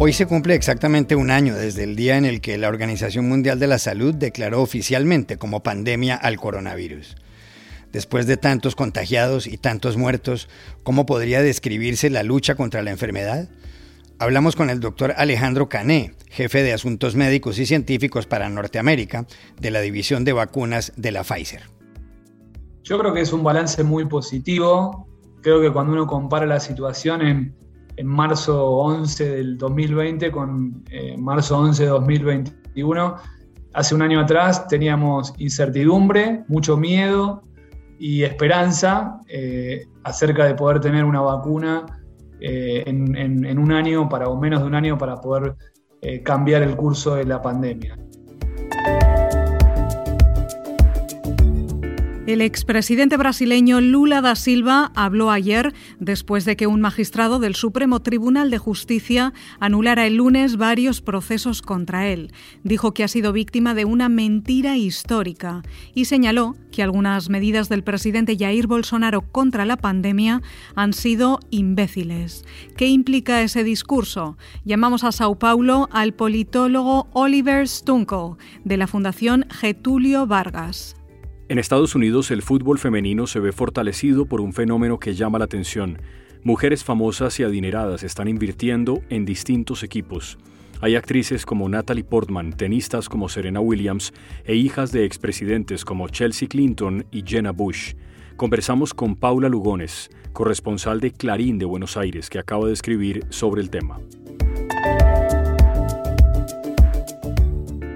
Hoy se cumple exactamente un año desde el día en el que la Organización Mundial de la Salud declaró oficialmente como pandemia al coronavirus. Después de tantos contagiados y tantos muertos, ¿cómo podría describirse la lucha contra la enfermedad? Hablamos con el doctor Alejandro Cané, jefe de Asuntos Médicos y Científicos para Norteamérica de la División de Vacunas de la Pfizer. Yo creo que es un balance muy positivo. Creo que cuando uno compara la situación en, en marzo 11 del 2020 con eh, marzo 11 de 2021. Hace un año atrás teníamos incertidumbre, mucho miedo y esperanza eh, acerca de poder tener una vacuna eh, en, en, un año para, o menos de un año para poder cambiar el curso de la pandemia. El expresidente brasileño Lula da Silva habló ayer después de que un magistrado del Supremo Tribunal de Justicia anulara el lunes varios procesos contra él. Dijo que ha sido víctima de una mentira histórica y señaló que algunas medidas del presidente Jair Bolsonaro contra la pandemia han sido imbéciles. ¿Qué implica ese discurso? Llamamos a Sao Paulo al politólogo Oliver Stunkel de la Fundación Getulio Vargas. En Estados Unidos el fútbol femenino se ve fortalecido por un fenómeno que llama la atención. Mujeres famosas y adineradas están invirtiendo en distintos equipos. Hay actrices como Natalie Portman, tenistas como Serena Williams e hijas de expresidentes como Chelsea Clinton y Jenna Bush. Conversamos con Paula Lugones, corresponsal de Clarín de Buenos Aires, que acaba de escribir sobre el tema.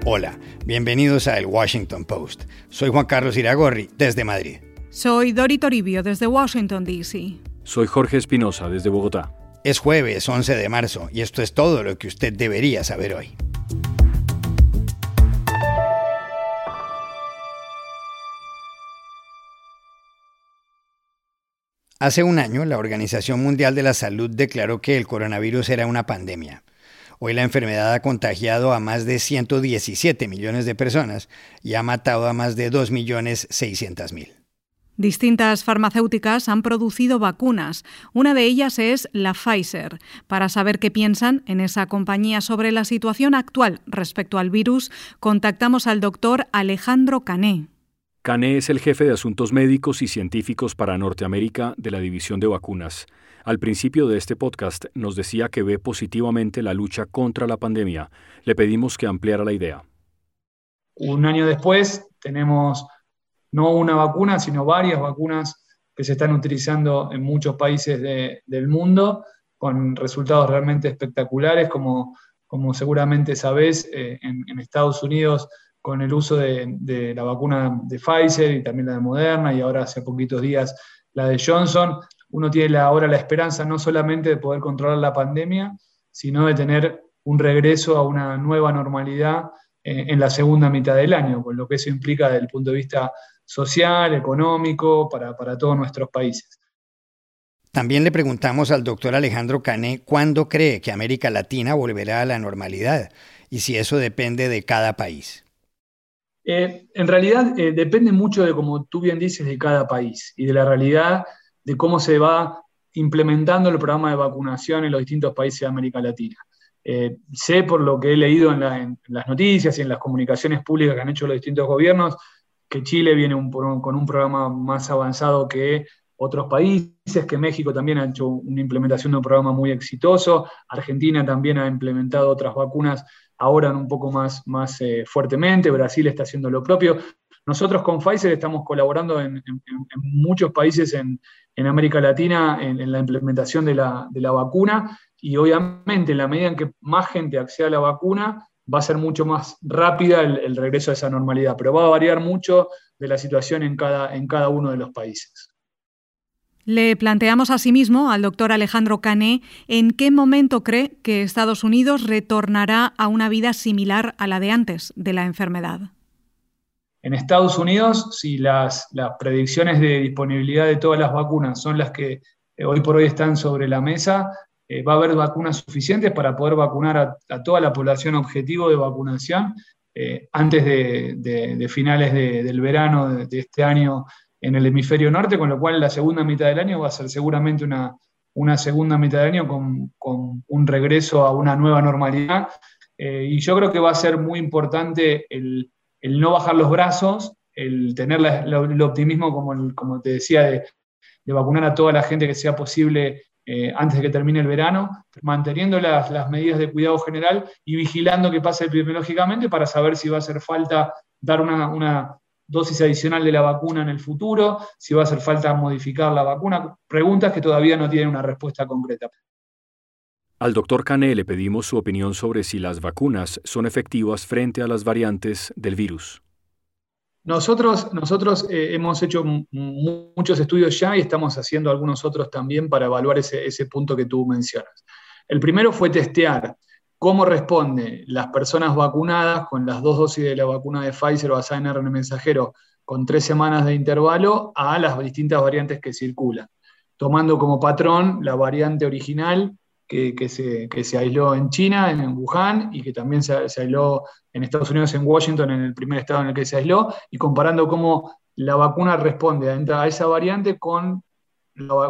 Hola, bienvenidos a El Washington Post. Soy Juan Carlos Iragorri, desde Madrid. Soy Dori Toribio, desde Washington, D.C. Soy Jorge Espinosa, desde Bogotá. Es jueves 11 de marzo y esto es todo lo que usted debería saber hoy. Hace un año, la Organización Mundial de la Salud declaró que el coronavirus era una pandemia. Hoy la enfermedad ha contagiado a más de 117 millones de personas y ha matado a más de 2.600.000. Distintas farmacéuticas han producido vacunas. Una de ellas es la Pfizer. Para saber qué piensan en esa compañía sobre la situación actual respecto al virus, contactamos al doctor Alejandro Cané. Cané es el jefe de asuntos médicos y científicos para Norteamérica de la División de Vacunas. Al principio de este podcast nos decía que ve positivamente la lucha contra la pandemia. Le pedimos que ampliara la idea. Un año después tenemos no una vacuna, sino varias vacunas que se están utilizando en muchos países del mundo con resultados realmente espectaculares, como, como seguramente sabés, eh, en, Estados Unidos con el uso de, de, la vacuna de Pfizer y también la de Moderna y ahora hace poquitos días la de Johnson, uno tiene ahora la esperanza no solamente de poder controlar la pandemia, sino de tener un regreso a una nueva normalidad eh, en la segunda mitad del año, con lo que eso implica desde el punto de vista social, económico, para, para todos nuestros países. También le preguntamos al doctor Alejandro Cané cuándo cree que América Latina volverá a la normalidad y si eso depende de cada país. Eh, en realidad eh, depende mucho de, como tú bien dices, de cada país y de la realidad de cómo se va implementando el programa de vacunación en los distintos países de América Latina. Eh, sé por lo que he leído en, las noticias y en las comunicaciones públicas que han hecho los distintos gobiernos, que Chile viene con un programa más avanzado que otros países, que México también ha hecho una implementación de un programa muy exitoso, Argentina también ha implementado otras vacunas ahora un poco más, más eh, fuertemente, Brasil está haciendo lo propio. Nosotros con Pfizer estamos colaborando en, muchos países en, América Latina en, la implementación de la, vacuna y obviamente en la medida en que más gente acceda a la vacuna, va a ser mucho más rápida el, regreso a esa normalidad, pero va a variar mucho de la situación en cada, en cada uno de los países. Le planteamos asimismo al doctor Alejandro Cané en qué momento cree que Estados Unidos retornará a una vida similar a la de antes de la enfermedad. En Estados Unidos, si las, predicciones de disponibilidad de todas las vacunas son las que eh, hoy por hoy están sobre la mesa, eh, va a haber vacunas suficientes para poder vacunar a, toda la población objetivo de vacunación eh, antes de, finales del verano de, este año en el hemisferio norte, con lo cual la segunda mitad del año va a ser seguramente una, segunda mitad de año con, un regreso a una nueva normalidad. Y yo creo que va a ser muy importante el, no bajar los brazos, el tener el optimismo, como, te decía, de, vacunar a toda la gente que sea posible eh, antes de que termine el verano, manteniendo las, las, medidas de cuidado general y vigilando que pase epidemiológicamente para saber si va a hacer falta dar una, una dosis adicional de la vacuna en el futuro, si va a hacer falta modificar la vacuna, preguntas que todavía no tienen una respuesta concreta. Al doctor Cané le pedimos su opinión sobre si las vacunas son efectivas frente a las variantes del virus. Nosotros, nosotros eh, hemos hecho muchos estudios ya y estamos haciendo algunos otros también para evaluar ese, ese punto que tú mencionas. El primero fue testear cómo responden las personas vacunadas con las dos dosis de la vacuna de Pfizer basada en mensajero con tres semanas de intervalo a las distintas variantes que circulan, tomando como patrón la variante original que, se, se, aisló en China, en Wuhan, y que también se, aisló en Estados Unidos, en Washington, en el primer estado en el que se aisló, y comparando cómo la vacuna responde a esa variante con,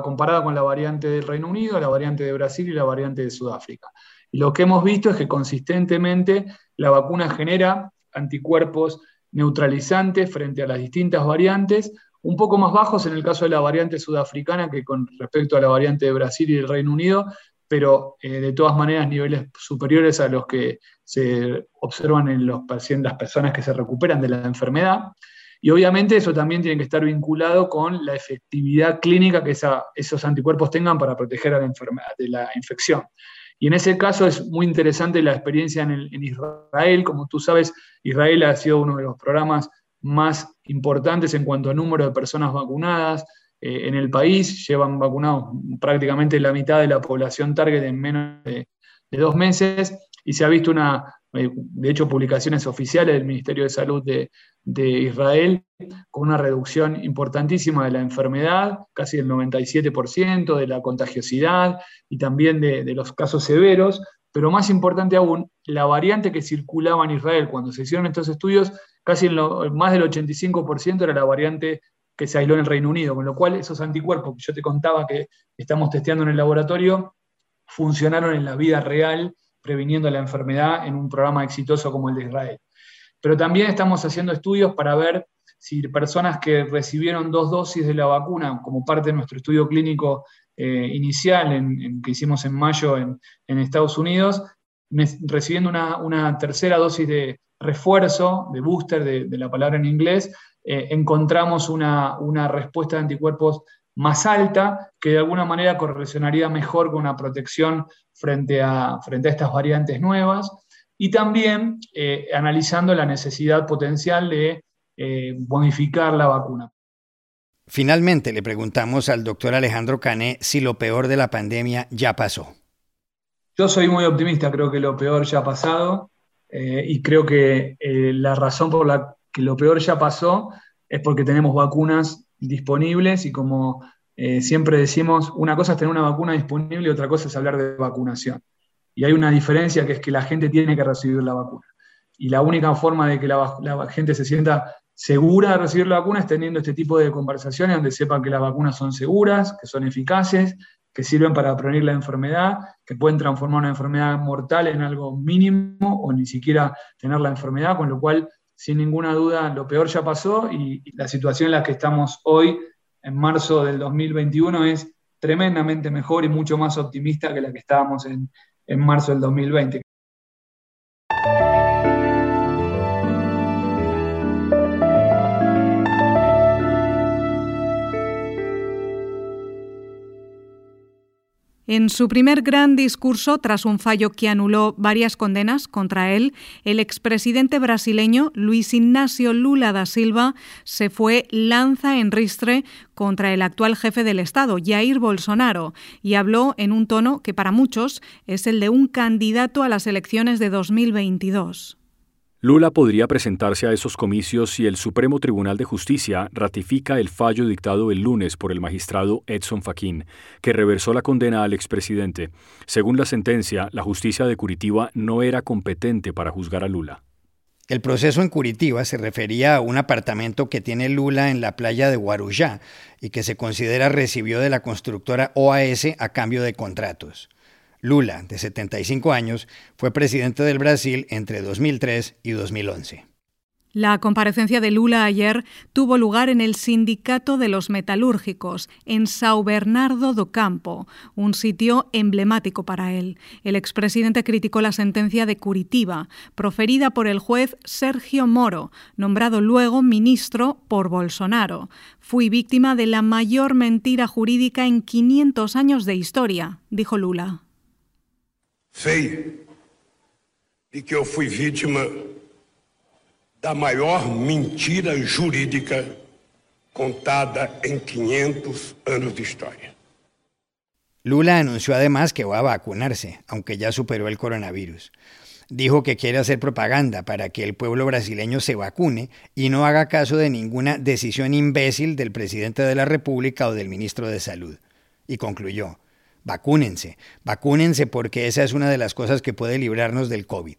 comparada con la variante del Reino Unido, la variante de Brasil y la variante de Sudáfrica. Lo que hemos visto es que consistentemente la vacuna genera anticuerpos neutralizantes frente a las distintas variantes, un poco más bajos en el caso de la variante sudafricana que con respecto a la variante de Brasil y el Reino Unido, pero eh, de todas maneras niveles superiores a los que se observan en los pacientes, las personas que se recuperan de la enfermedad. Y obviamente eso también tiene que estar vinculado con la efectividad clínica que esos anticuerpos tengan para proteger a la enfermedad, de la infección. Y en ese caso es muy interesante la experiencia en, Israel. Como tú sabes, Israel ha sido uno de los programas más importantes en cuanto a número de personas vacunadas eh, en el país. Llevan vacunados prácticamente la mitad de la población target en menos de, dos meses y se ha visto una, eh, de hecho, publicaciones oficiales del Ministerio de Salud de, de Israel con una reducción importantísima de la enfermedad, casi el 97% de la contagiosidad y también de, los casos severos, pero más importante aún, la variante que circulaba en Israel cuando se hicieron estos estudios, casi más del 85% era la variante que se aisló en el Reino Unido, con lo cual esos anticuerpos que yo te contaba que estamos testeando en el laboratorio funcionaron en la vida real, previniendo la enfermedad en un programa exitoso como el de Israel. Pero también estamos haciendo estudios para ver si personas que recibieron dos dosis de la vacuna como parte de nuestro estudio clínico eh, inicial que hicimos en mayo en, Estados Unidos, recibiendo una, tercera dosis de refuerzo, de booster, de, la palabra en inglés, eh, encontramos una, respuesta de anticuerpos más alta que de alguna manera correlacionaría mejor con una protección frente a, frente a estas variantes nuevas y también eh, analizando la necesidad potencial de eh, modificar la vacuna. Finalmente le preguntamos al doctor Alejandro Cané si lo peor de la pandemia ya pasó. Yo soy muy optimista, creo que lo peor ya ha pasado eh, y creo que la razón por la que lo peor ya pasó es porque tenemos vacunas disponibles y como siempre decimos, una cosa es tener una vacuna disponible y otra cosa es hablar de vacunación. Y hay una diferencia que es que la gente tiene que recibir la vacuna. Y la única forma de que la, gente se sienta segura de recibir la vacuna es teniendo este tipo de conversaciones donde sepan que las vacunas son seguras, que son eficaces, que sirven para prevenir la enfermedad, que pueden transformar una enfermedad mortal en algo mínimo o ni siquiera tener la enfermedad, con lo cual, sin ninguna duda, lo peor ya pasó y, la situación en la que estamos hoy, en marzo del 2021, es tremendamente mejor y mucho más optimista que la que estábamos en, en marzo del 2020. En su primer gran discurso, tras un fallo que anuló varias condenas contra él, el expresidente brasileño Luis Ignacio Lula da Silva se fue lanza en ristre contra el actual jefe del Estado, Jair Bolsonaro, y habló en un tono que para muchos es el de un candidato a las elecciones de 2022. Lula podría presentarse a esos comicios si el Supremo Tribunal de Justicia ratifica el fallo dictado el lunes por el magistrado Edson Fachin, que reversó la condena al expresidente. Según la sentencia, la justicia de Curitiba no era competente para juzgar a Lula. El proceso en Curitiba se refería a un apartamento que tiene Lula en la playa de Guarujá y que se considera recibió de la constructora OAS a cambio de contratos. Lula, de 75 años, fue presidente del Brasil entre 2003 y 2011. La comparecencia de Lula ayer tuvo lugar en el Sindicato de los Metalúrgicos, en Sao Bernardo do Campo, un sitio emblemático para él. El expresidente criticó la sentencia de Curitiba, proferida por el juez Sergio Moro, nombrado luego ministro por Bolsonaro. Fui víctima de la mayor mentira jurídica en 500 años de historia, dijo Lula. Sí, y que yo fui víctima da maior mentira jurídica contada en 500 años de historia. Lula anunció además que va a vacunarse, aunque ya superó el coronavirus. Dijo que quiere hacer propaganda para que el pueblo brasileño se vacune y no haga caso de ninguna decisión imbécil del presidente de la República o del ministro de Salud. Y concluyó, vacúnense, vacúnense porque esa es una de las cosas que puede librarnos del COVID.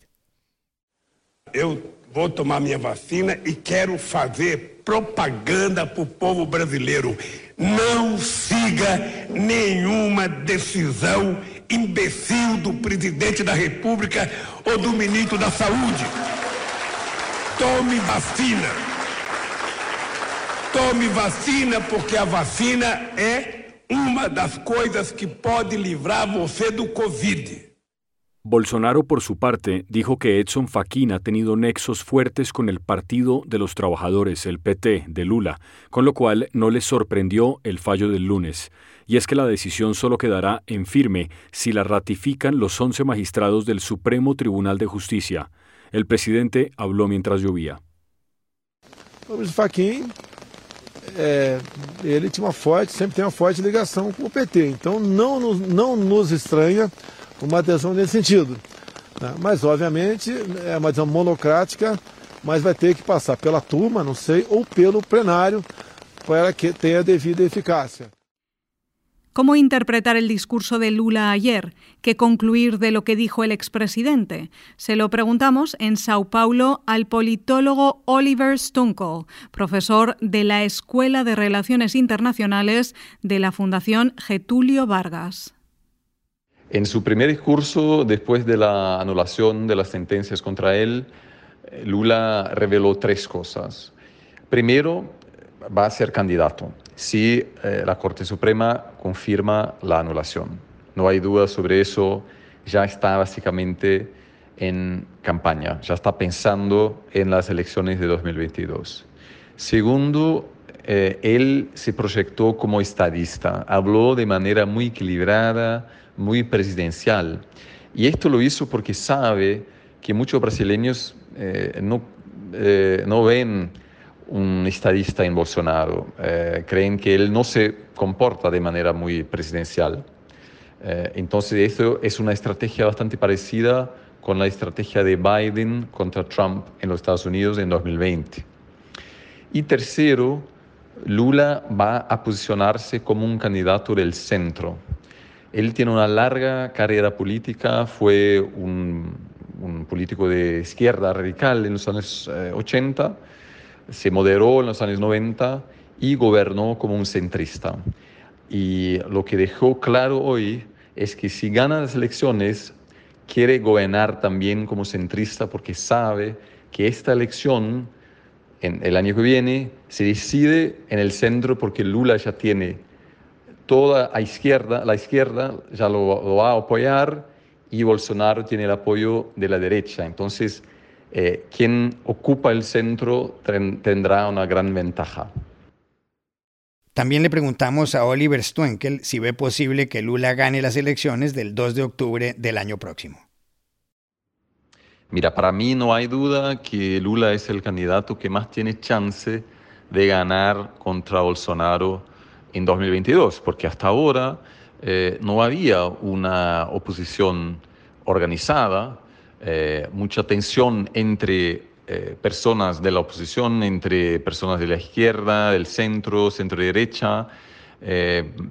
vou tomar minha vacina e quero fazer propaganda para o povo brasileiro. Não siga nenhuma decisão imbecil do presidente da República ou do ministro da Saúde. Tome vacina. Tome vacina, porque a vacina é uma das coisas que pode livrar você do Covid. Bolsonaro, por su parte, dijo que Edson Fachin ha tenido nexos fuertes con el Partido de los Trabajadores, el PT, de Lula, con lo cual no le sorprendió el fallo del lunes. Y es que la decisión solo quedará en firme si la ratifican los 11 magistrados del Supremo Tribunal de Justicia. El presidente habló mientras llovía. Fachin, é, ele tinha uma forte, sempre tem uma forte ligação com o PT. Então não nos, não nos estranha uma adesão nesse sentido. Né? Mas, obviamente, é uma adesão monocrática, mas vai ter que passar pela turma, não sei, ou pelo plenário, para que tenha devida eficácia. ¿Cómo interpretar el discurso de Lula ayer? ¿Qué concluir de lo que dijo el expresidente? Se lo preguntamos en Sao Paulo al politólogo Oliver Stunkel, profesor de la Escuela de Relaciones Internacionales de la Fundación Getulio Vargas. En su primer discurso, después de la anulación de las sentencias contra él, Lula reveló tres cosas. Primero, va a ser candidato si eh, la Corte Suprema confirma la anulación. No hay duda sobre eso, ya está básicamente en campaña, ya está pensando en las elecciones de 2022. Segundo, eh, él se proyectó como estadista, habló de manera muy equilibrada, muy presidencial. Y esto lo hizo porque sabe que muchos brasileños eh, no, no ven un estadista en Bolsonaro, eh, creen que él no se comporta de manera muy presidencial. entonces, esto es una estrategia bastante parecida con la estrategia de Biden contra Trump en los Estados Unidos en 2020. Y tercero, Lula va a posicionarse como un candidato del centro, él tiene una larga carrera política, fue un, político de izquierda radical en los años 80, eh, se moderó en los años 90 y gobernó como un centrista. Y lo que dejó claro hoy es que si gana las elecciones, quiere gobernar también como centrista porque sabe que esta elección en el año que viene se decide en el centro porque Lula ya tiene toda a izquierda, la izquierda ya lo, va a apoyar y Bolsonaro tiene el apoyo de la derecha. Entonces, eh, quien ocupa el centro tendrá una gran ventaja. También le preguntamos a Oliver Stuenkel si ve posible que Lula gane las elecciones del 2 de octubre del año próximo. Mira, para mí no hay duda que Lula es el candidato que más tiene chance de ganar contra Bolsonaro en 2022, porque hasta ahora eh, no había una oposición organizada, eh, mucha tensión entre eh, personas de la oposición, entre personas de la izquierda, del centro, centro derecha,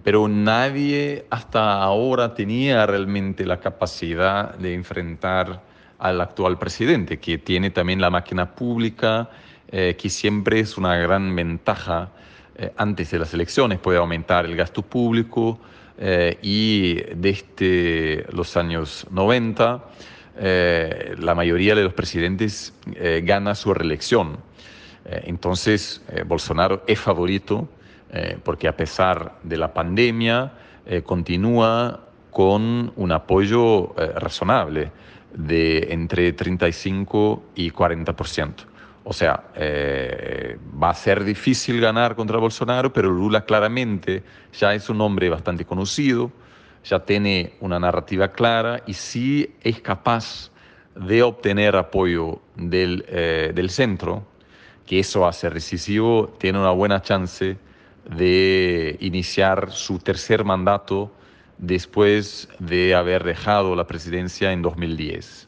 pero nadie hasta ahora tenía realmente la capacidad de enfrentar al actual presidente, que tiene también la máquina pública, eh, que siempre es una gran ventaja eh, antes de las elecciones, puede aumentar el gasto público eh, y desde los años 90 la mayoría de los presidentes gana su reelección. entonces Bolsonaro es favorito porque a pesar de la pandemia continúa con un apoyo razonable de entre 35 y 40%. O sea, eh, va a ser difícil ganar contra Bolsonaro, pero Lula claramente ya es un hombre bastante conocido, ya tiene una narrativa clara y sí es capaz de obtener apoyo del, eh, del centro, que eso ser decisivo, tiene una buena chance de iniciar su tercer mandato después de haber dejado la presidencia en 2010.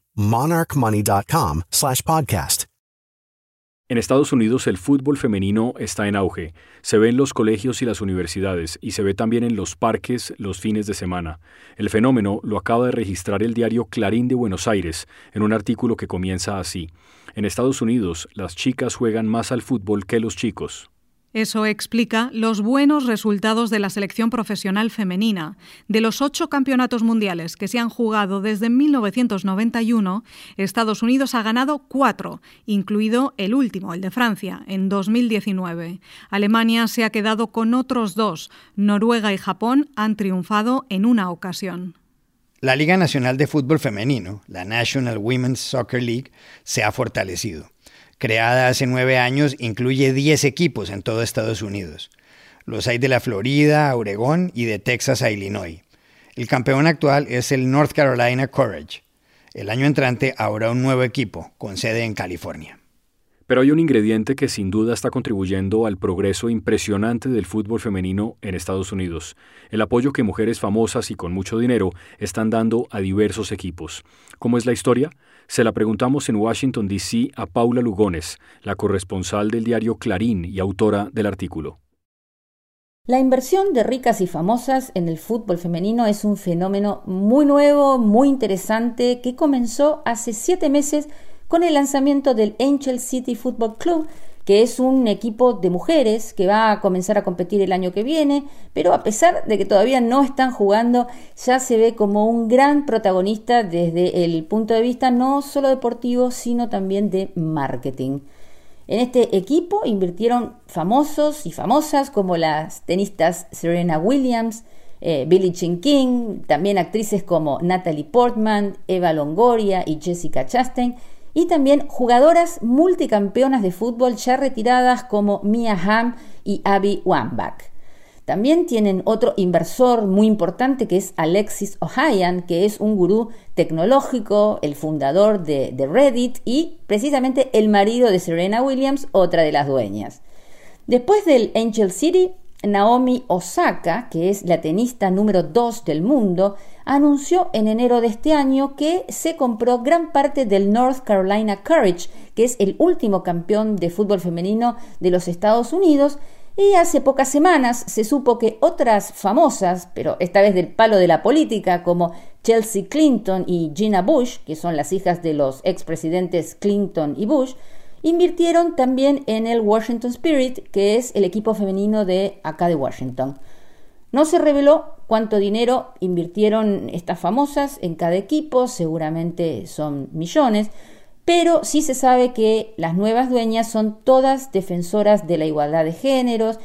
monarchmoney.com slash podcast. En Estados Unidos el fútbol femenino está en auge. Se ve en los colegios y las universidades y se ve también en los parques los fines de semana. El fenómeno lo acaba de registrar el diario Clarín de Buenos Aires en un artículo que comienza así. En Estados Unidos las chicas juegan más al fútbol que los chicos. Eso explica los buenos resultados de la selección profesional femenina. De los ocho campeonatos mundiales que se han jugado desde 1991, Estados Unidos ha ganado cuatro, incluido el último, el de Francia, en 2019. Alemania se ha quedado con otros dos. Noruega y Japón han triunfado en una ocasión. La Liga Nacional de Fútbol Femenino, la National Women's Soccer League, se ha fortalecido creada hace nueve años, incluye 10 equipos en todo Estados Unidos. Los hay de la Florida a Oregón y de Texas a Illinois. El campeón actual es el North Carolina Courage. El año entrante habrá un nuevo equipo con sede en California. Pero hay un ingrediente que sin duda está contribuyendo al progreso impresionante del fútbol femenino en Estados Unidos, el apoyo que mujeres famosas y con mucho dinero están dando a diversos equipos. ¿Cómo es la historia? Se la preguntamos en Washington, D.C. a Paula Lugones, la corresponsal del diario Clarín y autora del artículo. La inversión de ricas y famosas en el fútbol femenino es un fenómeno muy nuevo, muy interesante, que comenzó hace siete meses con el lanzamiento del Angel City Football Club, que es un equipo de mujeres que va a comenzar a competir el año que viene, pero a pesar de que todavía no están jugando, ya se ve como un gran protagonista desde el punto de vista no solo deportivo, sino también de marketing. En este equipo invirtieron famosos y famosas como las tenistas Serena Williams, eh, Billie Jean King, también actrices como Natalie Portman, Eva Longoria y Jessica Chastain, y también jugadoras multicampeonas de fútbol ya retiradas como Mia Hamm y Abby Wambach. También tienen otro inversor muy importante que es Alexis Ohanian, que es un gurú tecnológico, el fundador de, de, Reddit y precisamente el marido de Serena Williams, otra de las dueñas. Después del Angel City, Naomi Osaka, que es la tenista número 2 del mundo, anunció en enero de este año que se compró gran parte del North Carolina Courage, que es el último campeón de fútbol femenino de los Estados Unidos, y hace pocas semanas se supo que otras famosas, pero esta vez del palo de la política, como Chelsea Clinton y Gina Bush, que son las hijas de los expresidentes Clinton y Bush, invirtieron también en el Washington Spirit, que es el equipo femenino de acá de Washington. No se reveló cuánto dinero invirtieron estas famosas en cada equipo, seguramente son millones, pero sí se sabe que las nuevas dueñas son todas defensoras de la igualdad de géneros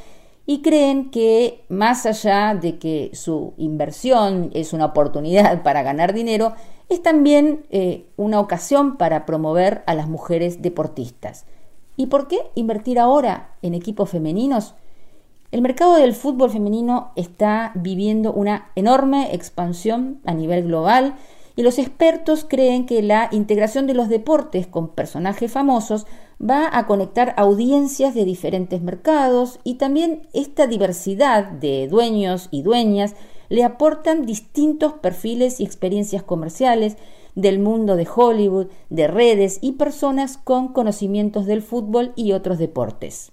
y creen que más allá de que su inversión es una oportunidad para ganar dinero, es también eh, una ocasión para promover a las mujeres deportistas. ¿Y por qué invertir ahora en equipos femeninos? El mercado del fútbol femenino está viviendo una enorme expansión a nivel global y los expertos creen que la integración de los deportes con personajes famosos va a conectar audiencias de diferentes mercados y también esta diversidad de dueños y dueñas le aportan distintos perfiles y experiencias comerciales del mundo de Hollywood, de redes y personas con conocimientos del fútbol y otros deportes.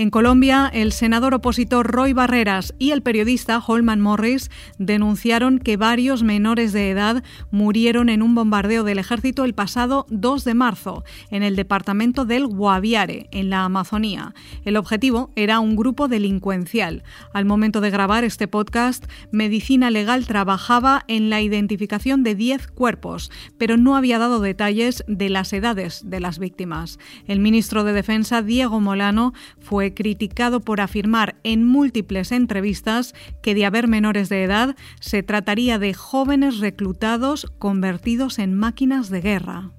En Colombia, el senador opositor Roy Barreras y el periodista Holman Morris denunciaron que varios menores de edad murieron en un bombardeo del ejército el pasado 2 de marzo en el departamento del Guaviare, en la Amazonía. El objetivo era un grupo delincuencial. Al momento de grabar este podcast, Medicina Legal trabajaba en la identificación de 10 cuerpos, pero no había dado detalles de las edades de las víctimas. El ministro de Defensa, Diego Molano, fue criticado por afirmar en múltiples entrevistas que de haber menores de edad se trataría de jóvenes reclutados convertidos en máquinas de guerra.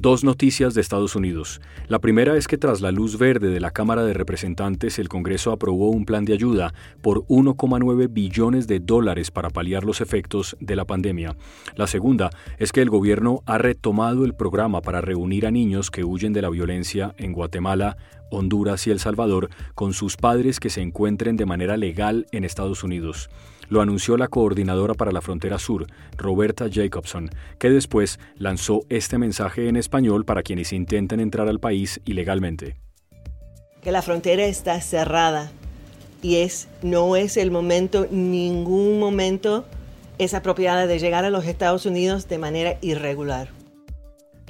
Dos noticias de Estados Unidos. La primera es que tras la luz verde de la Cámara de Representantes, el Congreso aprobó un plan de ayuda por 1,9 billones de dólares para paliar los efectos de la pandemia. La segunda es que el gobierno ha retomado el programa para reunir a niños que huyen de la violencia en Guatemala, Honduras y El Salvador con sus padres que se encuentren de manera legal en Estados Unidos. Lo anunció la coordinadora para la frontera sur, Roberta Jacobson, que después lanzó este mensaje en español para quienes intenten entrar al país ilegalmente. Que la frontera está cerrada y es no es el momento, ningún momento es apropiada de llegar a los Estados Unidos de manera irregular.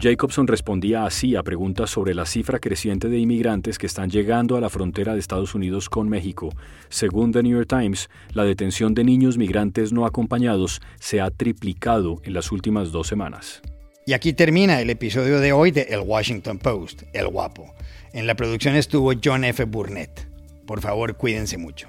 Jacobson respondía así a preguntas sobre la cifra creciente de inmigrantes que están llegando a la frontera de Estados Unidos con México. Según The New York Times, la detención de niños migrantes no acompañados se ha triplicado en las últimas dos semanas. Y aquí termina el episodio de hoy de El Washington Post, El Guapo. En la producción estuvo John F. Burnett. Por favor, cuídense mucho.